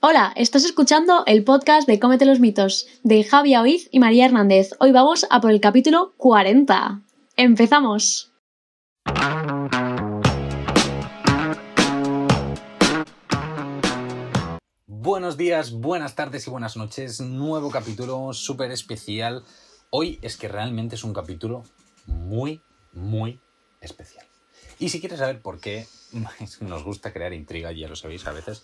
Hola, estás escuchando el podcast de Cómete los mitos de Javi Oiz y María Hernández. Hoy vamos a por el capítulo 40. ¡Empezamos! Buenos días, buenas tardes y buenas noches. Nuevo capítulo súper especial. Hoy es que realmente es un capítulo muy, muy especial. Y si quieres saber por qué nos gusta crear intriga, ya lo sabéis a veces,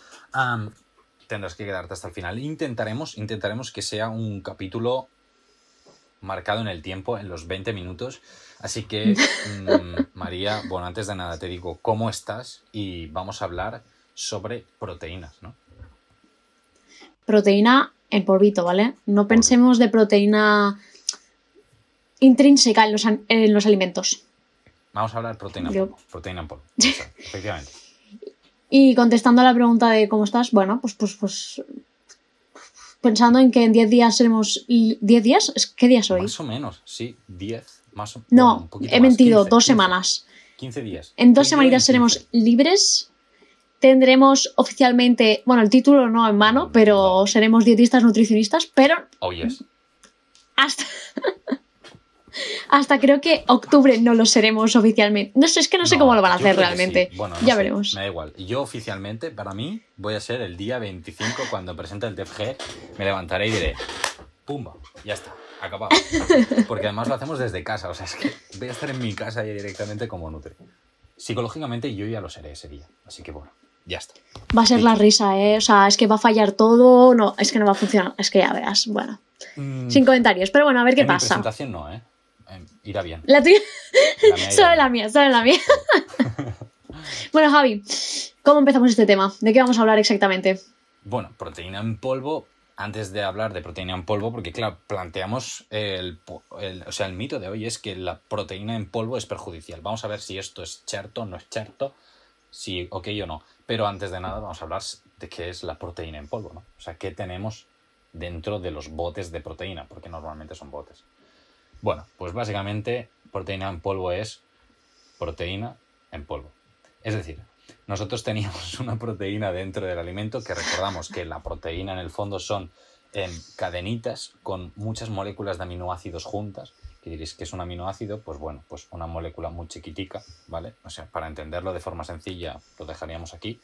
tendrás que quedarte hasta el final. Intentaremos, intentaremos que sea un capítulo marcado en el tiempo, en los 20 minutos. Así que, mm, María, bueno, antes de nada te digo cómo estás y vamos a hablar sobre proteínas, ¿no? Proteína en polvito, ¿vale? No pensemos de proteína intrínseca en los, en los alimentos. Vamos a hablar de proteína en polvo. Proteína en polvo. Efectivamente. Y contestando a la pregunta de cómo estás, bueno, pues, pues, pues pensando en que en 10 días seremos... ¿10 días? ¿Qué día soy? Más o menos, sí, 10. Más o... No, he mentido, dos semanas. 15 días. En dos semanitas seremos libres. Tendremos oficialmente, bueno, el título no en mano, pero seremos dietistas nutricionistas, pero... Oh, yes. Hasta... hasta creo que octubre no lo seremos oficialmente. No sé, es que no sé cómo lo van a hacer realmente. Bueno, ya veremos. Me da igual. Yo oficialmente, para mí, voy a ser el día 25 cuando presente el DFG. Me levantaré y diré, ¡pumba! Ya está, acabado. Porque además lo hacemos desde casa. O sea, es que voy a estar en mi casa ya directamente como Nutri. Psicológicamente yo ya lo seré ese día. Así que bueno, ya está. Va a ser la risa, ¿eh? O sea, es que va a fallar todo. No, es que no va a funcionar. Es que ya verás. Bueno. Mm. Sin comentarios. Pero bueno, a ver qué pasa. presentación no, ¿eh? Irá bien. La tuya. solo la mía, solo la mía. bueno, Javi, ¿cómo empezamos este tema? ¿De qué vamos a hablar exactamente? Bueno, proteína en polvo. Antes de hablar de proteína en polvo, porque claro, planteamos el, o sea, el mito de hoy es que la proteína en polvo es perjudicial. Vamos a ver si esto es cierto o no es cierto, si ok o no. Pero antes de nada vamos a hablar de qué es la proteína en polvo, ¿no? O sea, qué tenemos dentro de los botes de proteína, porque normalmente son botes. Bueno, pues básicamente proteína en polvo es proteína en polvo. Es decir, nosotros teníamos una proteína dentro del alimento que recordamos que la proteína en el fondo son en cadenitas con muchas moléculas de aminoácidos juntas. ¿Qué diréis que es un aminoácido? Pues bueno, pues una molécula muy chiquitica, ¿vale? O sea, para entenderlo de forma sencilla, lo dejaríamos aquí.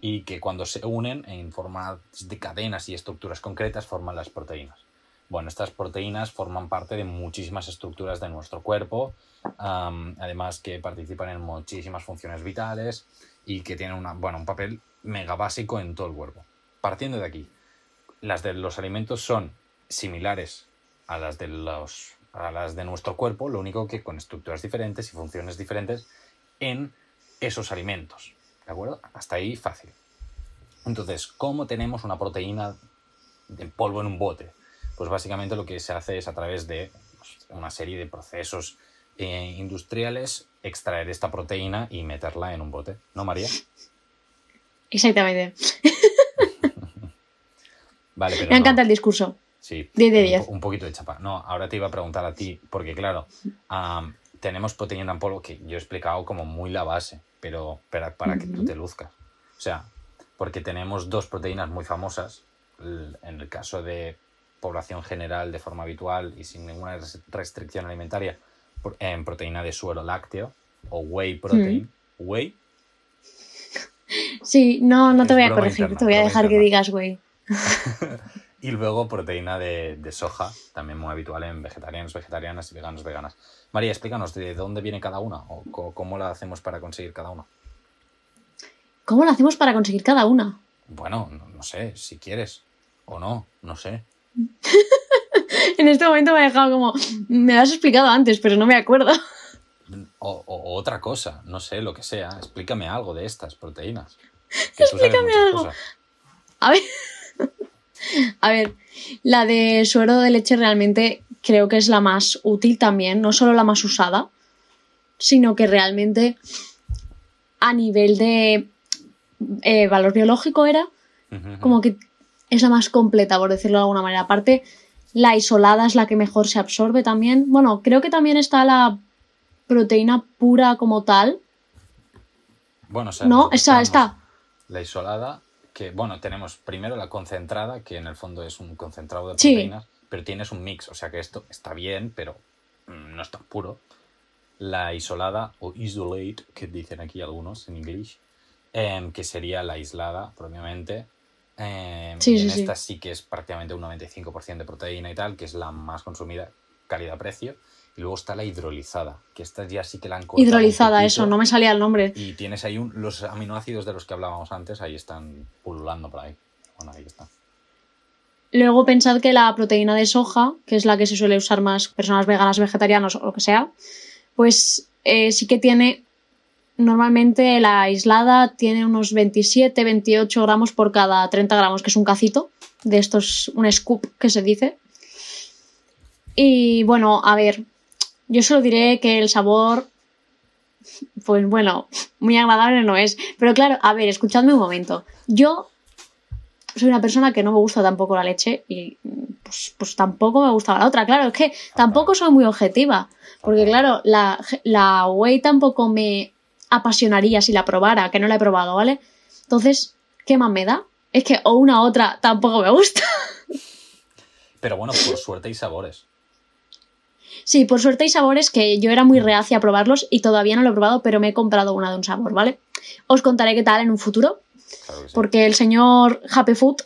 Y que cuando se unen en forma de cadenas y estructuras concretas forman las proteínas. Bueno, estas proteínas forman parte de muchísimas estructuras de nuestro cuerpo, además que participan en muchísimas funciones vitales y que tienen una, bueno, un papel mega básico en todo el cuerpo. Partiendo de aquí, las de los alimentos son similares a las de, los, a las de nuestro cuerpo, lo único que con estructuras diferentes y funciones diferentes en esos alimentos. ¿De acuerdo? Hasta ahí fácil. Entonces, ¿cómo tenemos una proteína de polvo en un bote? Pues básicamente lo que se hace es a través de pues, una serie de procesos eh, industriales extraer esta proteína y meterla en un bote, ¿no, María? Exactamente. Me encanta el discurso. Sí. 10 de 10. Un, poquito de chapa. No, ahora te iba a preguntar a ti, porque claro, tenemos proteína en polvo que yo he explicado como muy la base, pero, para, para que tú te luzcas. O sea, porque tenemos dos proteínas muy famosas. En el caso de población general de forma habitual y sin ninguna restricción alimentaria en proteína de suero lácteo o whey protein. Mm. ¿Whey? Sí, no, no te voy a corregir, te voy a dejar que digas whey. y luego proteína de, soja, también muy habitual en vegetarianos, vegetarianas y veganos, veganas. María, explícanos de dónde viene cada una o cómo la hacemos para conseguir cada una. ¿Cómo la hacemos para conseguir cada una? Bueno, no sé, si quieres o no, no sé. en este momento me ha dejado como. Me lo has explicado antes, pero no me acuerdo. O, otra cosa, no sé, lo que sea. Explícame algo de estas proteínas. Explícame algo. A ver. A ver, la de suero de leche realmente creo que es la más útil también, no solo la más usada, sino que realmente a nivel de eh, valor biológico era como que es la más completa, por decirlo de alguna manera. Aparte, la isolada es la que mejor se absorbe también. Bueno, creo que también está la proteína pura como tal. Bueno, o sea, no, esa está. La isolada, que, bueno, tenemos primero la concentrada, que en el fondo es un concentrado de Sí. proteínas, pero tienes un mix, o sea que esto está bien, pero mm, no es tan puro. La isolada o isolate, que dicen aquí algunos en inglés, em, que sería la aislada propiamente. Em, Sí, y sí, en sí. esta sí que es prácticamente un 95% de proteína y tal, que es la más consumida, calidad-precio. Y luego está la hidrolizada, que esta ya sí que la han Hidrolizada, eso, no me salía el nombre. Y tienes ahí un- los aminoácidos de los que hablábamos antes, ahí están pululando por ahí. Bueno, ahí está. Luego pensad que la proteína de soja, que es la que se suele usar más personas veganas, vegetarianas o lo que sea, pues eh, sí que tiene, normalmente la aislada tiene unos 27, 28 gramos por cada 30 gramos, que es un cacito, de estos, un scoop que se dice. Y bueno, a ver, yo solo diré que el sabor, pues bueno, muy agradable no es. Pero claro, a ver, escuchadme un momento. Yo soy una persona que no me gusta tampoco la leche y pues, pues tampoco me gusta la otra. Claro, es que tampoco soy muy objetiva. Porque claro, la, la whey tampoco me apasionaría si la probara, que no la he probado, ¿vale? Entonces, ¿qué más me da? Es que o una u otra tampoco me gusta. Pero bueno, por suerte hay sabores. Sí, por suerte hay sabores que yo era muy reacia a probarlos y todavía no lo he probado, pero me he comprado una de un sabor, ¿vale? Os contaré qué tal en un futuro, Claro que sí. porque el señor Happy Food,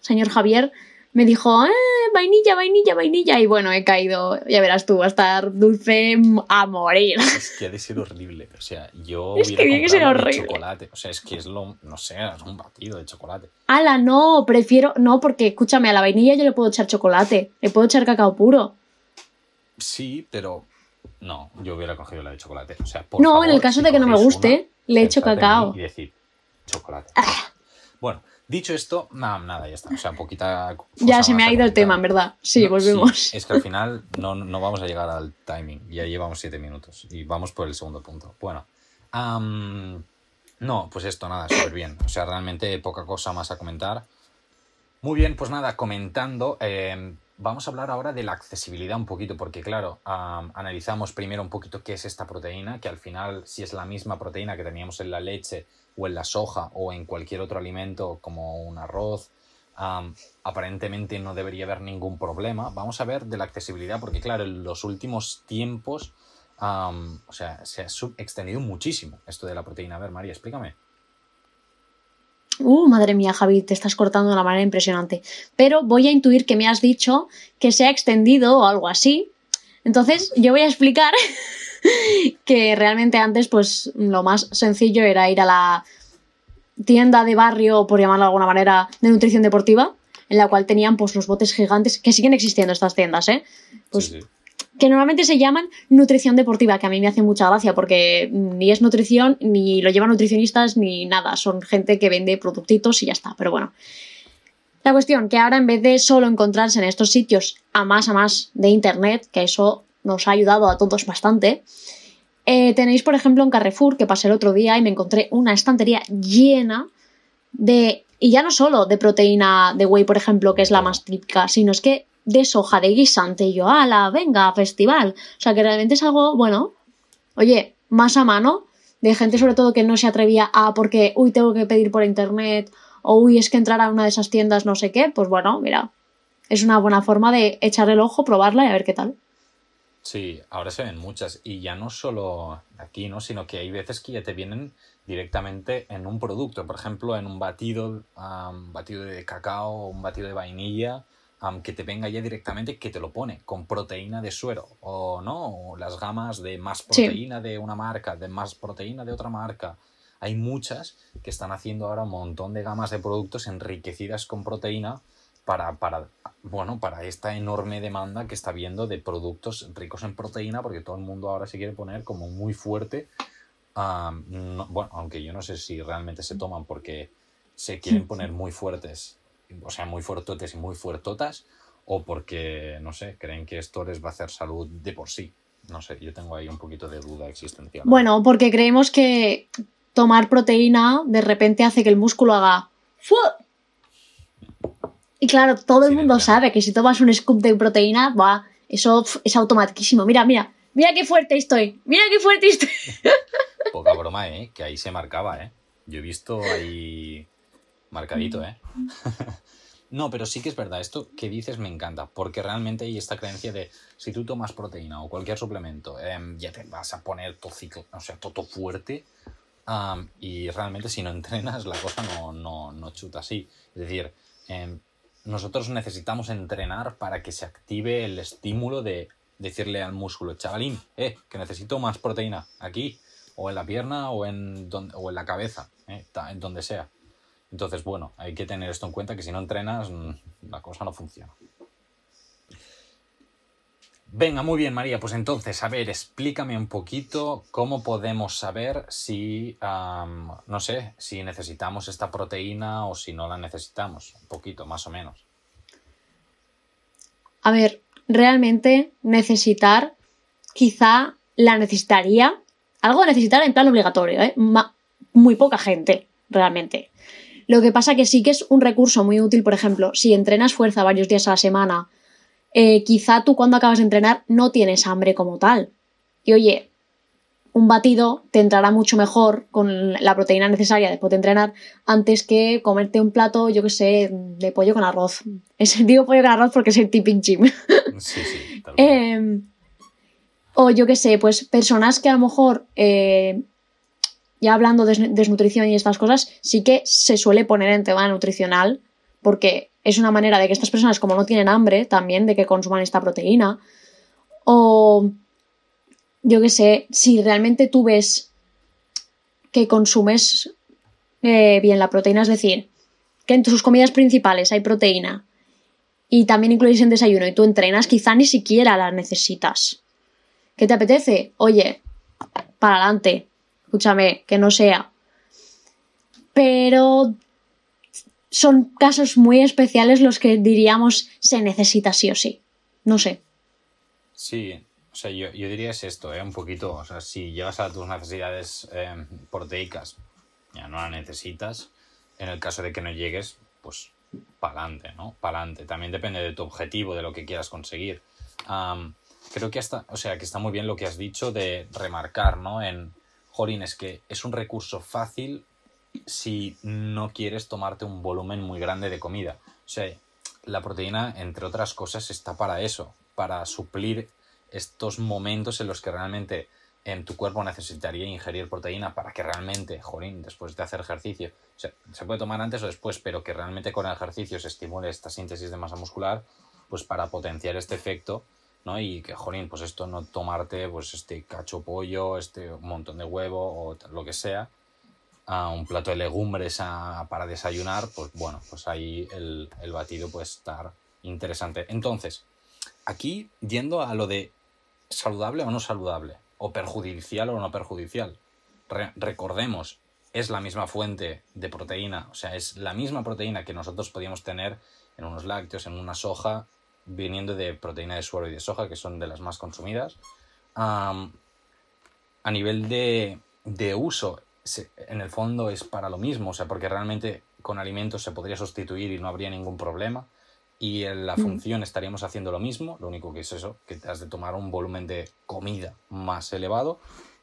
señor Javier, me dijo, eh, vainilla, vainilla, vainilla, y bueno, he caído, ya verás tú, va a estar dulce a morir. Es que ha de ser horrible. O sea, yo Es que tiene que ser horrible. chocolate. O sea, es que es lo, no sé, es un batido de chocolate. Ala, no, prefiero, no, porque escúchame, a la vainilla yo le puedo echar chocolate, le puedo echar cacao puro. Sí, pero no, yo hubiera cogido la de chocolate. O sea, por No, favor, en el caso si de que no me guste, le echo cacao. Ah. Y decir, chocolate. Bueno, dicho esto, nada, nada, ya está. O sea, poquita. Ya se me ha ido el tema, en verdad. Sí, No, volvemos. es que al final no, no vamos a llegar al timing. Ya llevamos siete minutos y vamos por el segundo punto. Bueno, no, pues esto, nada, súper bien. O sea, realmente poca cosa más a comentar. Muy bien, pues nada, comentando, eh, vamos a hablar ahora de la accesibilidad un poquito, porque claro, am, analizamos primero un poquito qué es esta proteína, que al final si es la misma proteína que teníamos en la leche o en la soja o en cualquier otro alimento como un arroz, aparentemente no debería haber ningún problema. Vamos a ver de la accesibilidad, porque claro, en los últimos tiempos, o sea, se ha extendido muchísimo esto de la proteína. A ver, María, explícame. Uh, madre mía, Javi, te estás cortando de una manera impresionante. Pero voy a intuir que me has dicho que se ha extendido o algo así. Entonces, yo voy a explicar que realmente antes, pues lo más sencillo era ir a la tienda de barrio, por llamarlo de alguna manera, de nutrición deportiva, en la cual tenían pues los botes gigantes, que siguen existiendo estas tiendas, ¿eh? Pues sí, sí. Que normalmente se llaman nutrición deportiva, que a mí me hace mucha gracia porque ni es nutrición, ni lo llevan nutricionistas, ni nada. Son gente que vende productitos y ya está. Pero bueno. La cuestión, que ahora en vez de solo encontrarse en estos sitios a más a más de internet, que eso nos ha ayudado a todos bastante, eh, tenéis por ejemplo en Carrefour, que pasé el otro día y me encontré una estantería llena de, y ya no solo de proteína de whey, por ejemplo, que es la más típica, sino es que de soja, de guisante, y yo, ala, venga, festival. O sea que realmente es algo, bueno, oye, más a mano, de gente sobre todo que no se atrevía a, porque, uy, tengo que pedir por internet, o uy, es que entrar a una de esas tiendas no sé qué, pues bueno, mira, es una buena forma de echarle el ojo, probarla y a ver qué tal. Sí, ahora se ven muchas y ya no solo aquí, ¿no? Sino que hay veces que ya te vienen directamente en un producto, por ejemplo, en un batido, batido de cacao un batido de vainilla, am, que te venga ya directamente, que te lo pone con proteína de suero o no, o las gamas de más Sí. proteína de una marca, de más proteína de otra marca. Hay muchas que están haciendo ahora un montón de gamas de productos enriquecidas con proteína para, para, bueno, para esta enorme demanda que está viendo de productos ricos en proteína, porque todo el mundo ahora se quiere poner como muy fuerte. No- bueno, aunque yo no sé si realmente se toman porque se quieren poner muy fuertes, o sea, muy fuertotes y muy fuertotas, o porque, no sé, creen que esto les va a hacer salud de por sí. No sé, yo tengo ahí un poquito de duda existencial. Bueno, porque creemos que tomar proteína de repente hace que el músculo haga ¡fu! Y claro, todo el Sí, mundo sabe que si tomas un scoop de proteína, ¡buah! eso es automatísimo. Mira, mira, mira qué fuerte estoy. Mira qué fuerte estoy. Poca broma, ¿eh? Que ahí se marcaba, ¿eh? Yo he visto ahí Marcadito, ¿eh? no, pero sí que es verdad, esto que dices me encanta, porque realmente hay esta creencia de si tú tomas proteína o cualquier suplemento, em, ya te vas a poner todo ciclo, o sea, todo fuerte. y realmente si no entrenas, la cosa no, no, no chuta así. Es decir, em, nosotros necesitamos entrenar para que se active el estímulo de decirle al músculo, chavalín, eh, que necesito más proteína aquí, o en la pierna, o en, o en la cabeza, eh, en donde sea. Entonces, bueno, hay que tener esto en cuenta, que si no entrenas, mm, la cosa no funciona. Venga, muy bien, María. Pues entonces, a ver, explícame un poquito cómo podemos saber si, no sé, si necesitamos esta proteína o si no la necesitamos. Un poquito, más o menos. A ver, realmente necesitar, quizá la necesitaría. Algo necesitar en plan obligatorio, ¿eh? muy poca gente, realmente. Lo que pasa que sí que es un recurso muy útil, por ejemplo, si entrenas fuerza varios días a la semana, eh, quizá tú cuando acabas de entrenar no tienes hambre como tal. Y oye, un batido te entrará mucho mejor con la proteína necesaria después de entrenar antes que comerte un plato, yo que sé, de pollo con arroz. Es, digo pollo con arroz porque es el tipping gym. Sí, sí. Em, o yo que sé, pues personas que a lo mejor eh, ya hablando de desnutrición y estas cosas, sí que se suele poner en tema nutricional, porque es una manera de que estas personas, como no tienen hambre, también de que consuman esta proteína. O yo qué sé, si realmente tú ves que consumes eh, bien la proteína, es decir, que en tus comidas principales hay proteína y también incluyes en desayuno y tú entrenas, quizá ni siquiera la necesitas. ¿Qué te apetece? Oye, para adelante, escúchame, que no sea. Pero son casos muy especiales los que diríamos se necesita sí o sí. No sé. Sí, o sea, yo, diría es esto, ¿eh? un poquito. O sea, si llegas a tus necesidades eh, proteicas, ya no la necesitas. En el caso de que no llegues, pues para adelante, ¿no? Para adelante. También depende de tu objetivo, de lo que quieras conseguir. creo que hasta, o sea, que está muy bien lo que has dicho de remarcar, ¿no? Jorín, es que es un recurso fácil si no quieres tomarte un volumen muy grande de comida. O sea, la proteína, entre otras cosas, está para eso, para suplir estos momentos en los que realmente en tu cuerpo necesitaría ingerir proteína para que realmente, jorín, después de hacer ejercicio, o sea, se puede tomar antes o después, pero que realmente con el ejercicio se estimule esta síntesis de masa muscular, pues para potenciar este efecto ¿no? Y que, jorín, pues esto no tomarte pues este cacho pollo, este montón de huevo o lo que sea, a un plato de legumbres para desayunar, pues bueno, pues ahí el, batido puede estar interesante. Entonces, aquí yendo a lo de saludable o no saludable, o perjudicial o no perjudicial, recordemos, es la misma fuente de proteína, o sea, es la misma proteína que nosotros podíamos tener en unos lácteos, en una soja, viniendo de proteína de suero y de soja, que son de las más consumidas. a nivel de, de uso, en el fondo es para lo mismo, o sea, porque realmente con alimentos se podría sustituir y no habría ningún problema. Y en la mm. función estaríamos haciendo lo mismo, lo único que es eso, que te has de tomar un volumen de comida más elevado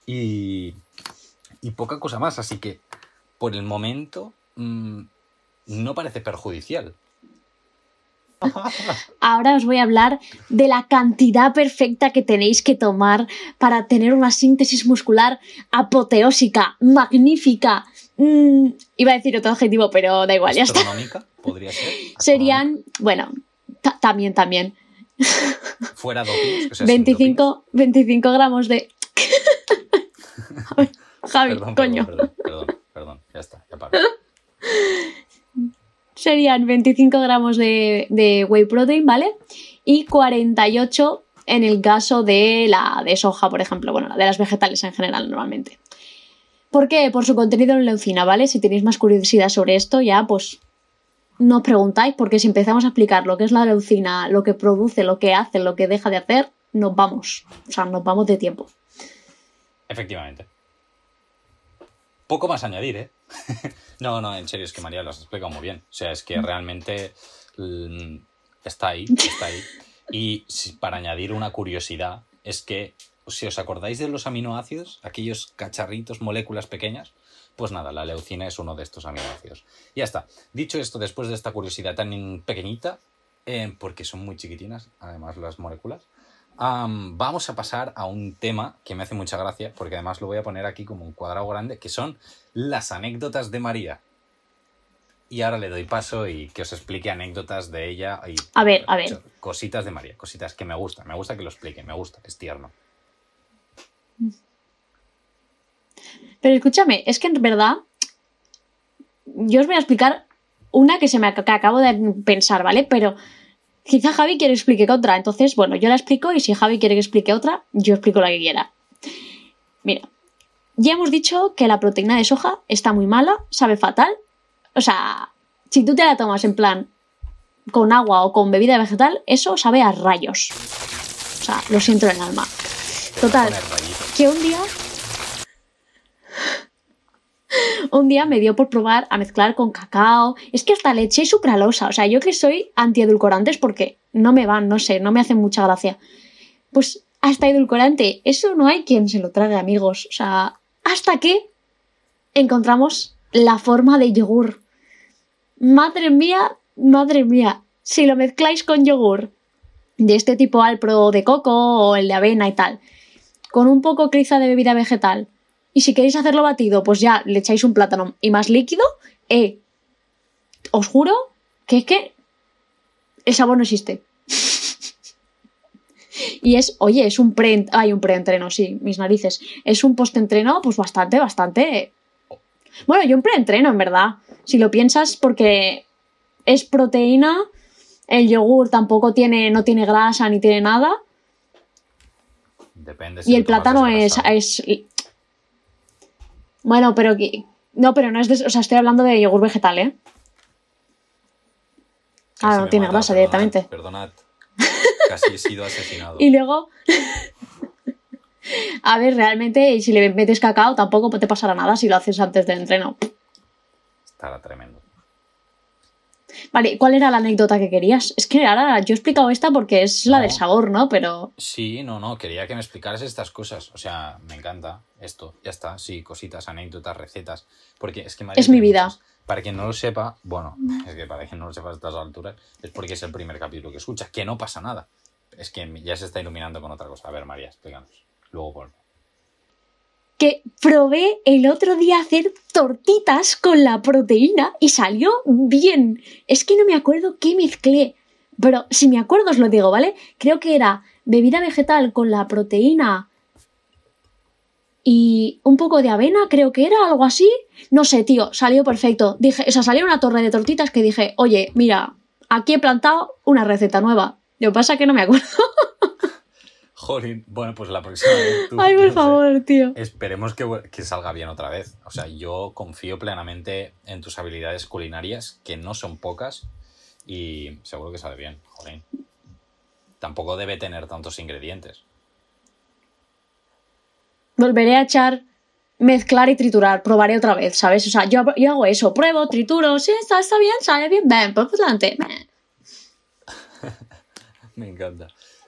y, y poca cosa más. Así que por el momento mm, no parece perjudicial. Ahora os voy a hablar de la cantidad perfecta que tenéis que tomar para tener una síntesis muscular apoteósica, magnífica. Mm, iba a decir otro adjetivo, pero da igual, ya está. podría ser. Serían, bueno, también, también. Fuera doping. 25, 25 gramos de. Javi, coño. Perdón, perdón, perdón, ya está, ya paro serían 25 gramos de, whey protein, ¿vale? Y 48 en el caso de la de soja, por ejemplo, bueno, de las vegetales en general normalmente. ¿Por qué? Por su contenido en leucina, ¿vale? Si tenéis más curiosidad sobre esto, ya pues no os preguntáis, porque si empezamos a explicar lo que es la leucina, lo que produce, lo que hace, lo que deja de hacer, nos vamos. O sea, nos vamos de tiempo. Efectivamente. Poco más añadir, ¿eh? no, no, en serio, es que María lo has explicado muy bien. O sea, es que mm. realmente mm, está ahí, está ahí. Y para añadir una curiosidad, es que si os acordáis de los aminoácidos, aquellos cacharritos, moléculas pequeñas, Pues nada, la leucina es uno de estos aminoácidos. Ya está. Dicho esto, después de esta curiosidad tan pequeñita, eh, porque son muy chiquitinas, además las moléculas, vamos a pasar a un tema que me hace mucha gracia, porque además lo voy a poner aquí como un cuadrado grande, que son las anécdotas de María. Y ahora le doy paso y que os explique anécdotas de ella. Y, a ver, a ver. Cositas de María, cositas que me gustan. Me gusta que lo explique, me gusta, es tierno. Pero escúchame, es que en verdad yo os voy a explicar una que se me acabo de pensar, ¿vale? Pero quizá Javi quiere explique otra. Entonces, bueno, yo la explico y si Javi quiere que explique otra, yo explico la que quiera. Mira, ya hemos dicho que la proteína de soja está muy mala, sabe fatal. O sea, si tú te la tomas en plan con agua o con bebida vegetal, eso sabe a rayos. O sea, lo siento en el alma. Total, que un día un día me dio por probar a mezclar con cacao. Es que hasta leche y sucralosa. O sea, yo que soy antiedulcorantes porque no me van, no sé, no me hacen mucha gracia. Pues hasta edulcorante, eso no hay quien se lo trague, amigos. O sea, hasta que encontramos la forma de yogur. Madre mía, madre mía. Si lo mezcláis con yogur de este tipo Alpro de coco o el de avena y tal, con un poco criza de bebida vegetal, y si queréis hacerlo batido, pues ya le echáis un plátano y más líquido. Eh, os juro que es que el sabor no existe. y es, oye, es un pre... Hay un preentreno, sí, mis narices. Es un postentreno, pues bastante, bastante... Bueno, y un preentreno, en verdad. Si lo piensas, porque es proteína, el yogur tampoco tiene, no tiene grasa ni tiene nada. Depende. y el plátano es, es, bueno, pero no, pero no es de, o sea, estoy hablando de yogur vegetal, ¿eh? Ah, no tiene grasa directamente. Perdonad. Casi he sido asesinado. y luego A ver, realmente si le metes cacao tampoco te pasará nada si lo haces antes del entreno. Estará tremendo. Vale, ¿cuál era la anécdota que querías? Es que ahora yo he explicado esta porque es la del sabor, ¿no? Pero. Sí, no, no, quería que me explicaras estas cosas. O sea, me encanta esto. Ya está, sí, cositas, anécdotas, recetas. Porque es que Es mi vida. Para quien no lo sepa, bueno, es que para quien no lo sepa a estas alturas, es porque es el primer capítulo que escucha, que no pasa nada. Es que ya se está iluminando con otra cosa. A ver, María, explícanos. Luego vuelvo que probé el otro día hacer tortitas con la proteína y salió bien. Es que no me acuerdo qué mezclé, pero si me acuerdo os lo digo, ¿vale? Creo que era bebida vegetal con la proteína y un poco de avena, creo que era algo así. No sé, tío, salió perfecto. Dije, o sea, salió una torre de tortitas que dije, oye, mira, aquí he plantado una receta nueva. Lo que pasa que no me acuerdo. Jolín, bueno, pues la próxima vez. Ay, por favor, tío. Esperemos que, salga bien otra vez. O sea, yo confío plenamente en tus habilidades culinarias, que no son pocas, y seguro que sale bien, jolín. Tampoco debe tener tantos ingredientes. Volveré a echar, mezclar y triturar. Probaré otra vez, ¿sabes? O sea, yo, hago eso, pruebo, trituro, sí, está, está bien, sale bien, ven, pues adelante. Me encanta.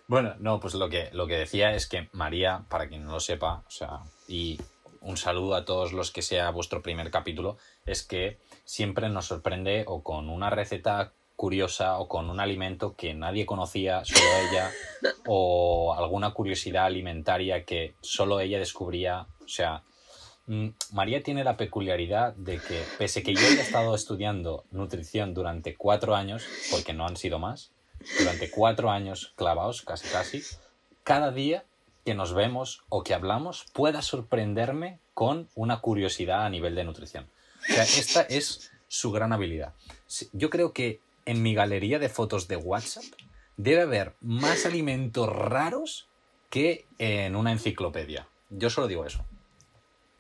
Bueno, no, pues lo que, lo que decía es que María, para quien no lo sepa, o sea, y un saludo a todos los que sea vuestro primer capítulo, es que siempre nos sorprende o con una receta curiosa o con un alimento que nadie conocía, solo ella, o alguna curiosidad alimentaria que solo ella descubría. O sea, mm, María tiene la peculiaridad de que, pese que yo haya estado estudiando nutrición durante cuatro años, porque no han sido más, durante cuatro años clavados, casi casi, cada día que nos vemos o que hablamos pueda sorprenderme con una curiosidad a nivel de nutrición. O sea, esta es su gran habilidad. Yo creo que en mi galería de fotos de WhatsApp debe haber más alimentos raros que en una enciclopedia. Yo solo digo eso.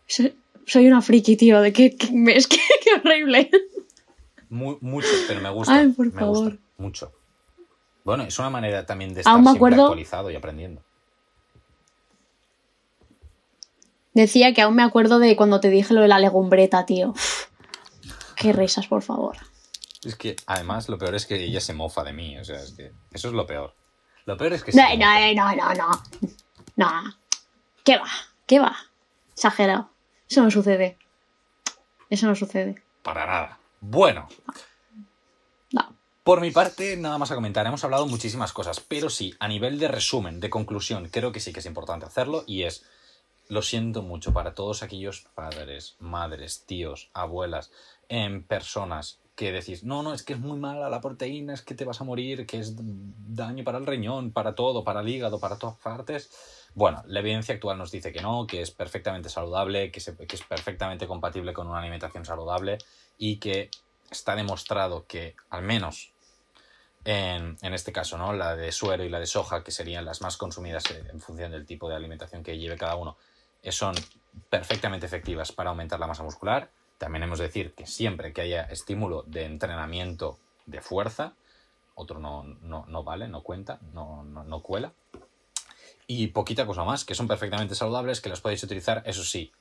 Soy, una friki, tío, de que, es que qué horrible. mucho, pero me gusta. Ay, por me favor. Gusta, mucho. Bueno, es una manera también de estar siempre actualizado y aprendiendo. Decía que aún me acuerdo de cuando te dije lo de la legumbreta, tío. qué risas, por favor. Es que además lo peor es que ella se mofa de mí, o sea, es que eso es lo peor. Lo peor es que... No, no, no, no, no. No. ¿Qué va? ¿Qué va? Exagerado. Eso no sucede. Eso no sucede. Para nada. Bueno. Por mi parte, nada más a comentar. Hemos hablado muchísimas cosas, pero sí, a nivel de resumen, de conclusión, creo que sí que es importante hacerlo y es, lo siento mucho para todos aquellos padres, madres, tíos, abuelas, en personas que decís, no, no, es que es muy mala la proteína, es que te vas a morir, que es daño para el riñón, para todo, para el hígado, para todas partes. Bueno, la evidencia actual nos dice que no, que es perfectamente saludable, que, que es perfectamente compatible con una alimentación saludable y que está demostrado que, al menos en, este caso, ¿no? la de suero y la de soja, que serían las más consumidas en función del tipo de alimentación que lleve cada uno, eh, son perfectamente efectivas para aumentar la masa muscular. También hemos de decir que siempre que haya estímulo de entrenamiento de fuerza, otro no, no, no vale, no cuenta, no, no cuela. Y poquita cosa más, que son perfectamente saludables, que las podéis utilizar, eso sí,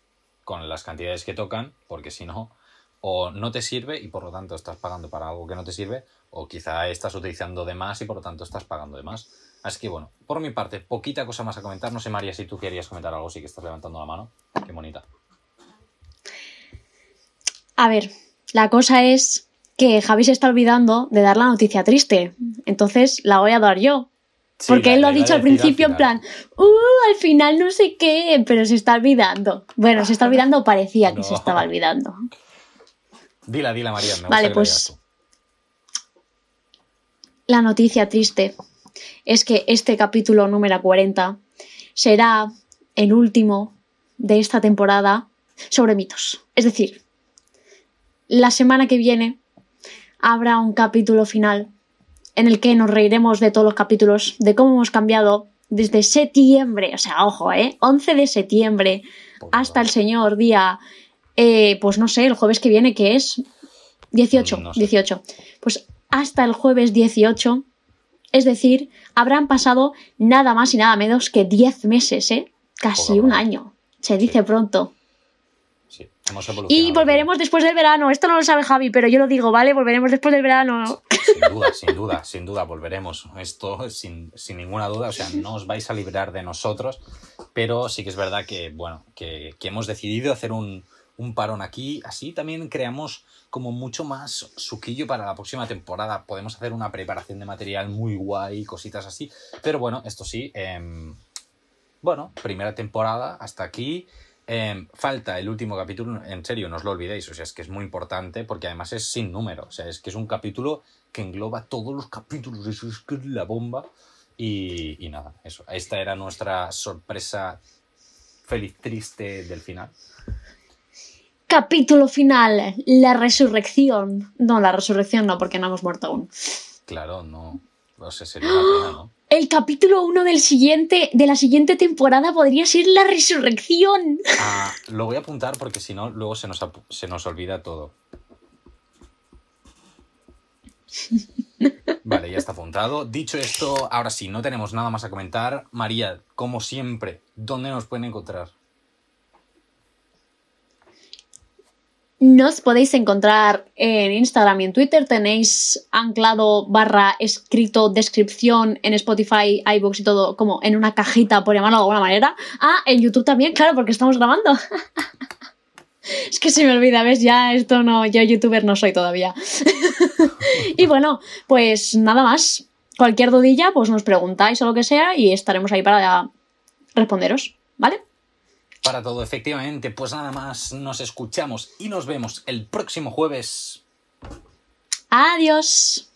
con las cantidades que tocan, porque si no, o no te sirve y por lo tanto estás pagando para algo que no te sirve, o quizá estás utilizando de más y por lo tanto estás pagando de más. Así que bueno, por mi parte, poquita cosa más a comentar. No sé, María, si tú querías comentar algo, sí que estás levantando la mano. Qué bonita. A ver, la cosa es que Javi se está olvidando de dar la noticia triste. Entonces la voy a dar yo. Sí, Porque él lo ha dicho al principio al en plan, uh, al final no sé qué, pero se está olvidando. Bueno, se está olvidando, parecía que se estaba olvidando. Dila, dila, María. Me vale, pues. La noticia triste es que este capítulo número 40 será el último de esta temporada sobre mitos. Es decir, la semana que viene habrá un capítulo final en el que nos reiremos de todos los capítulos, de cómo hemos cambiado desde septiembre, o sea, ojo, ¿eh? 11 de septiembre hasta el señor día eh, pues no sé, el jueves que viene, que es 18, no sé. 18. Pues hasta el jueves 18, es decir, habrán pasado nada más y nada menos que 10 meses, ¿eh? Casi Poco un más. año. Se dice sí. pronto. Sí, hemos y volveremos después del verano. Esto no lo sabe Javi, pero yo lo digo, ¿vale? Volveremos después del verano. Sin duda, sin duda, sin duda, volveremos. Esto sin, sin ninguna duda. O sea, no os vais a librar de nosotros. Pero sí que es verdad que, bueno, que, que hemos decidido hacer un, un parón aquí. Así también creamos como mucho más suquillo para la próxima temporada. Podemos hacer una preparación de material muy guay, cositas así. Pero bueno, esto sí. Eh, bueno, primera temporada hasta aquí. Eh, falta el último capítulo, en serio, no os lo olvidéis, o sea, es que es muy importante porque además es sin número, o sea, es que es un capítulo que engloba todos los capítulos, eso es la bomba. Y, y nada, eso, esta era nuestra sorpresa feliz triste del final capítulo final, la resurrección. No, la resurrección no, porque no hemos muerto aún. Claro, no. No sé, sería una pena, ¿no? El capítulo 1 del siguiente, de la siguiente temporada podría ser la resurrección. Ah, lo voy a apuntar porque si no, luego se nos, se nos olvida todo. Vale, ya está apuntado. Dicho esto, ahora sí, no tenemos nada más a comentar. María, como siempre, ¿dónde nos pueden encontrar? Nos podéis encontrar en Instagram y en Twitter. Tenéis anclado barra escrito descripción en Spotify, iBooks y todo como en una cajita, por llamarlo de alguna manera. Ah, en YouTube también, claro, porque estamos grabando. es que se me olvida, ¿ves? Ya esto no, yo youtuber no soy todavía. y bueno, pues nada más. Cualquier dudilla, pues nos preguntáis o lo que sea y estaremos ahí para responderos, ¿vale? Para todo, efectivamente. Pues nada más, nos escuchamos y nos vemos el próximo jueves. Adiós.